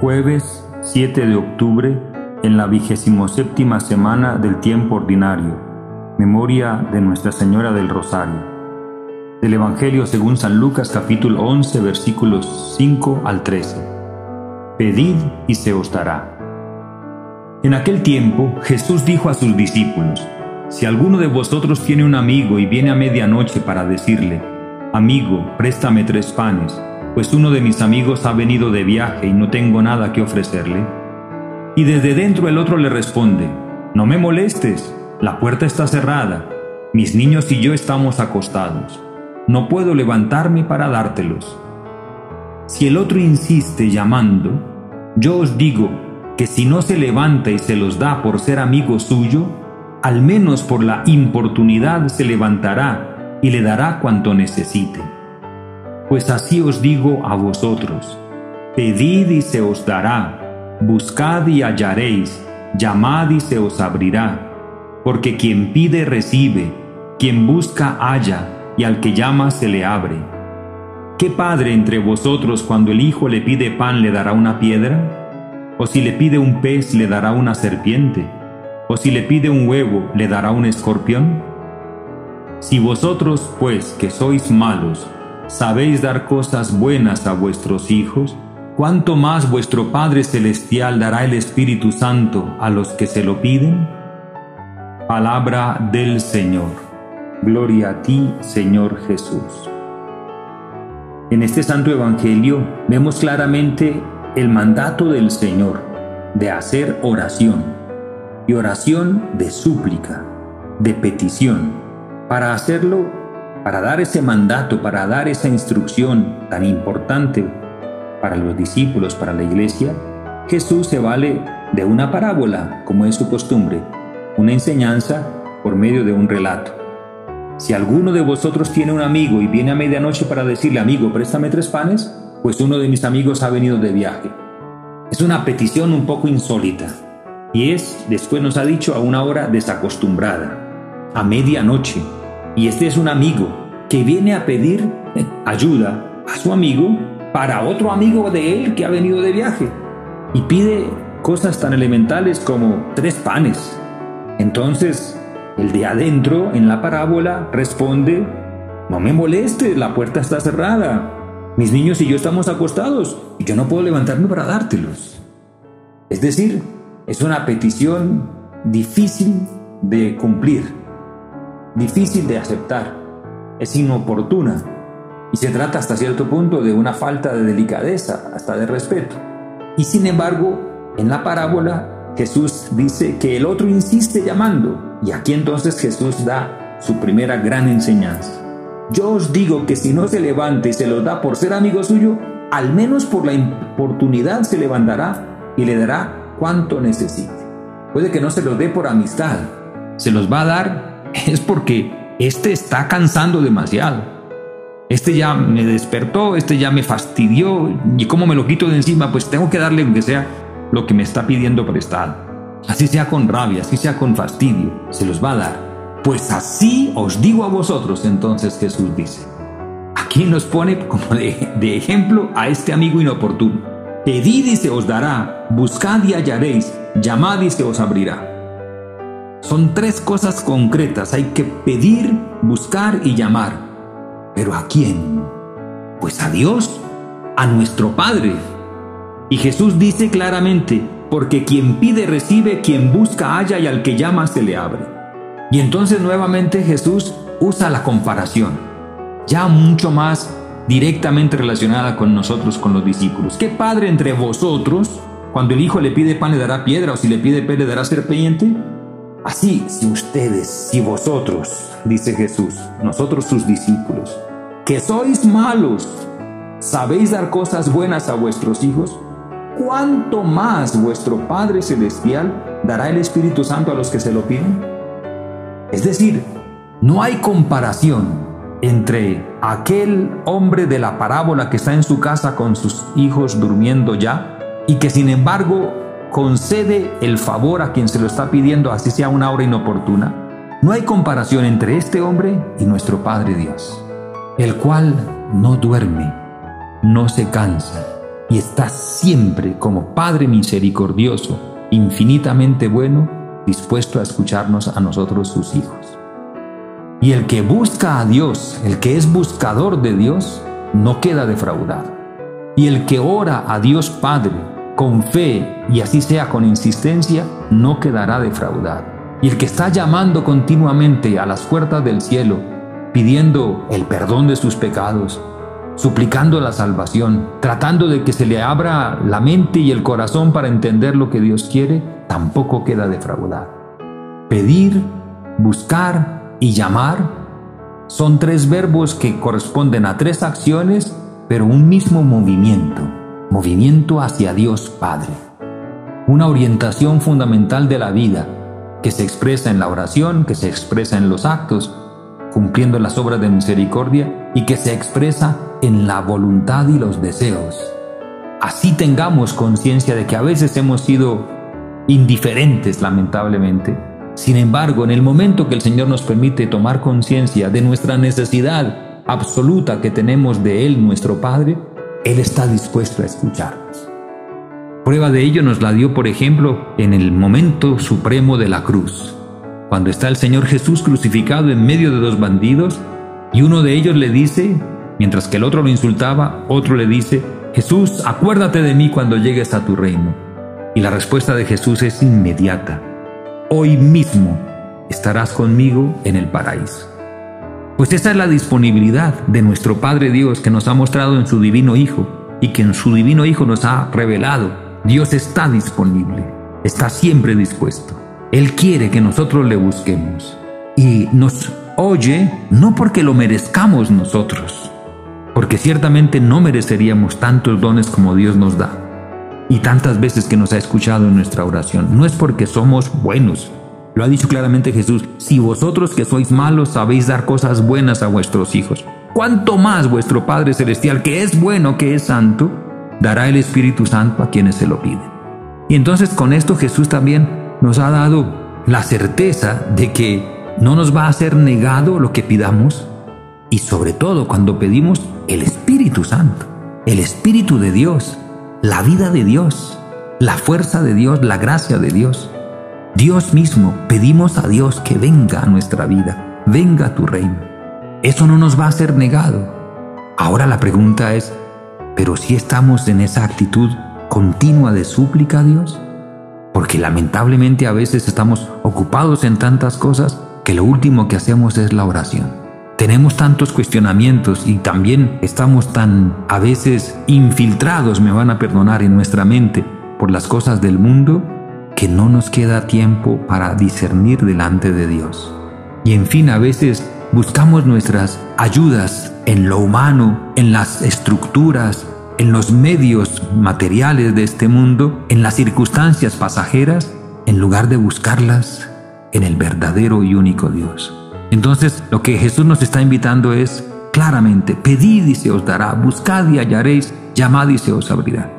Jueves 7 de octubre, en la vigésimo séptima semana del tiempo ordinario. Memoria de Nuestra Señora del Rosario. Del Evangelio según San Lucas capítulo 11 versículos 5 al 13. Pedid y se os dará. En aquel tiempo Jesús dijo a sus discípulos, Si alguno de vosotros tiene un amigo y viene a medianoche para decirle, Amigo, préstame tres panes, pues uno de mis amigos ha venido de viaje y no tengo nada que ofrecerle. Y desde dentro el otro le responde, No me molestes, la puerta está cerrada, mis niños y yo estamos acostados, no puedo levantarme para dártelos. Si el otro insiste llamando, yo os digo que si no se levanta y se los da por ser amigo suyo, al menos por la importunidad se levantará y le dará cuanto necesite. Pues así os digo a vosotros, pedid y se os dará, buscad y hallaréis, llamad y se os abrirá, porque quien pide recibe, quien busca halla, y al que llama se le abre. ¿Qué padre entre vosotros cuando el hijo le pide pan le dará una piedra? ¿O si le pide un pez le dará una serpiente? ¿O si le pide un huevo le dará un escorpión? Si vosotros, pues, que sois malos, sabéis dar cosas buenas a vuestros hijos, ¿cuánto más vuestro Padre Celestial dará el Espíritu Santo a los que se lo piden? Palabra del Señor. Gloria a ti, Señor Jesús. En este Santo Evangelio vemos claramente el mandato del Señor de hacer oración y oración de súplica, de petición. Para hacerlo para dar ese mandato, para dar esa instrucción tan importante para los discípulos, para la iglesia, Jesús se vale de una parábola, como es su costumbre, una enseñanza por medio de un relato. Si alguno de vosotros tiene un amigo y viene a medianoche para decirle, amigo, préstame tres panes, pues uno de mis amigos ha venido de viaje. Es una petición un poco insólita. Y es, después nos ha dicho, a una hora desacostumbrada, a medianoche, y este es un amigo que viene a pedir ayuda a su amigo para otro amigo de él que ha venido de viaje. Y pide cosas tan elementales como tres panes. Entonces, el de adentro en la parábola responde, no me moleste, la puerta está cerrada. Mis niños y yo estamos acostados y yo no puedo levantarme para dártelos. Es decir, es una petición difícil de cumplir difícil de aceptar, es inoportuna y se trata hasta cierto punto de una falta de delicadeza, hasta de respeto. Y sin embargo, en la parábola Jesús dice que el otro insiste llamando y aquí entonces Jesús da su primera gran enseñanza. Yo os digo que si no se levanta y se lo da por ser amigo suyo, al menos por la oportunidad se levantará y le dará cuanto necesite. Puede que no se lo dé por amistad, se los va a dar es porque este está cansando demasiado. Este ya me despertó, este ya me fastidió y cómo me lo quito de encima, pues tengo que darle aunque sea lo que me está pidiendo prestado. Así sea con rabia, así sea con fastidio, se los va a dar. Pues así os digo a vosotros, entonces Jesús dice. Aquí nos pone como de, de ejemplo a este amigo inoportuno. Pedid y se os dará, buscad y hallaréis, llamad y se os abrirá. Son tres cosas concretas. Hay que pedir, buscar y llamar. ¿Pero a quién? Pues a Dios, a nuestro Padre. Y Jesús dice claramente, porque quien pide recibe, quien busca halla y al que llama se le abre. Y entonces nuevamente Jesús usa la comparación, ya mucho más directamente relacionada con nosotros, con los discípulos. ¿Qué padre entre vosotros, cuando el hijo le pide pan le dará piedra o si le pide pez le dará serpiente? Así, si ustedes, si vosotros, dice Jesús, nosotros sus discípulos, que sois malos, sabéis dar cosas buenas a vuestros hijos, ¿cuánto más vuestro Padre Celestial dará el Espíritu Santo a los que se lo piden? Es decir, no hay comparación entre aquel hombre de la parábola que está en su casa con sus hijos durmiendo ya y que sin embargo concede el favor a quien se lo está pidiendo, así sea una hora inoportuna, no hay comparación entre este hombre y nuestro Padre Dios, el cual no duerme, no se cansa, y está siempre como Padre misericordioso, infinitamente bueno, dispuesto a escucharnos a nosotros sus hijos. Y el que busca a Dios, el que es buscador de Dios, no queda defraudado. Y el que ora a Dios Padre con fe y así sea con insistencia, no quedará defraudado. Y el que está llamando continuamente a las puertas del cielo, pidiendo el perdón de sus pecados, suplicando la salvación, tratando de que se le abra la mente y el corazón para entender lo que Dios quiere, tampoco queda defraudado. Pedir, buscar y llamar son tres verbos que corresponden a tres acciones, pero un mismo movimiento, movimiento hacia Dios Padre. Una orientación fundamental de la vida que se expresa en la oración, que se expresa en los actos, cumpliendo las obras de misericordia y que se expresa en la voluntad y los deseos. Así tengamos conciencia de que a veces hemos sido indiferentes, lamentablemente. Sin embargo, en el momento que el Señor nos permite tomar conciencia de nuestra necesidad absoluta que tenemos de Él, nuestro Padre, Él está dispuesto a escucharnos. Prueba de ello nos la dio, por ejemplo, en el momento supremo de la cruz, cuando está el Señor Jesús crucificado en medio de dos bandidos y uno de ellos le dice, mientras que el otro lo insultaba, otro le dice, Jesús, acuérdate de mí cuando llegues a tu reino. Y la respuesta de Jesús es inmediata, hoy mismo estarás conmigo en el paraíso. Pues esa es la disponibilidad de nuestro Padre Dios que nos ha mostrado en su divino Hijo y que en su divino Hijo nos ha revelado. Dios está disponible, está siempre dispuesto. Él quiere que nosotros le busquemos y nos oye no porque lo merezcamos nosotros, porque ciertamente no mereceríamos tantos dones como Dios nos da y tantas veces que nos ha escuchado en nuestra oración. No es porque somos buenos. Lo ha dicho claramente Jesús, si vosotros que sois malos sabéis dar cosas buenas a vuestros hijos, ¿cuánto más vuestro Padre Celestial, que es bueno, que es santo, dará el Espíritu Santo a quienes se lo piden? Y entonces con esto Jesús también nos ha dado la certeza de que no nos va a ser negado lo que pidamos y sobre todo cuando pedimos el Espíritu Santo, el Espíritu de Dios, la vida de Dios, la fuerza de Dios, la gracia de Dios. Dios mismo, pedimos a Dios que venga a nuestra vida, venga a tu reino. Eso no nos va a ser negado. Ahora la pregunta es, ¿pero si estamos en esa actitud continua de súplica a Dios? porque lamentablemente a veces estamos ocupados en tantas cosas que lo último que hacemos es la oración. Tenemos tantos cuestionamientos y también estamos tan a veces infiltrados, me van a perdonar, en nuestra mente por las cosas del mundo que no nos queda tiempo para discernir delante de Dios. Y en fin, a veces buscamos nuestras ayudas en lo humano, en las estructuras, en los medios materiales de este mundo, en las circunstancias pasajeras, en lugar de buscarlas en el verdadero y único Dios. Entonces, lo que Jesús nos está invitando es claramente, pedid y se os dará, buscad y hallaréis, llamad y se os abrirá.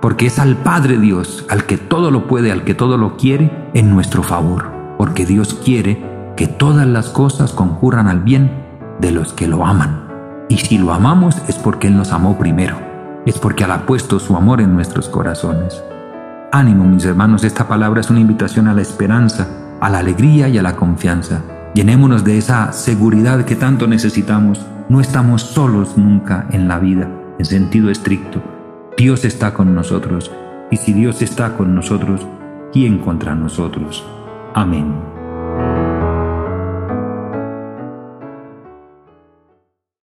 Porque es al Padre Dios, al que todo lo puede, al que todo lo quiere, en nuestro favor. Porque Dios quiere que todas las cosas concurran al bien de los que lo aman. Y si lo amamos es porque Él nos amó primero es porque Él ha puesto su amor en nuestros corazones. Ánimo, mis hermanos, esta palabra es una invitación a la esperanza, a la alegría y a la confianza. Llenémonos de esa seguridad que tanto necesitamos. No estamos solos nunca en la vida, en sentido estricto. Dios está con nosotros. Y si Dios está con nosotros, ¿quién contra nosotros? Amén.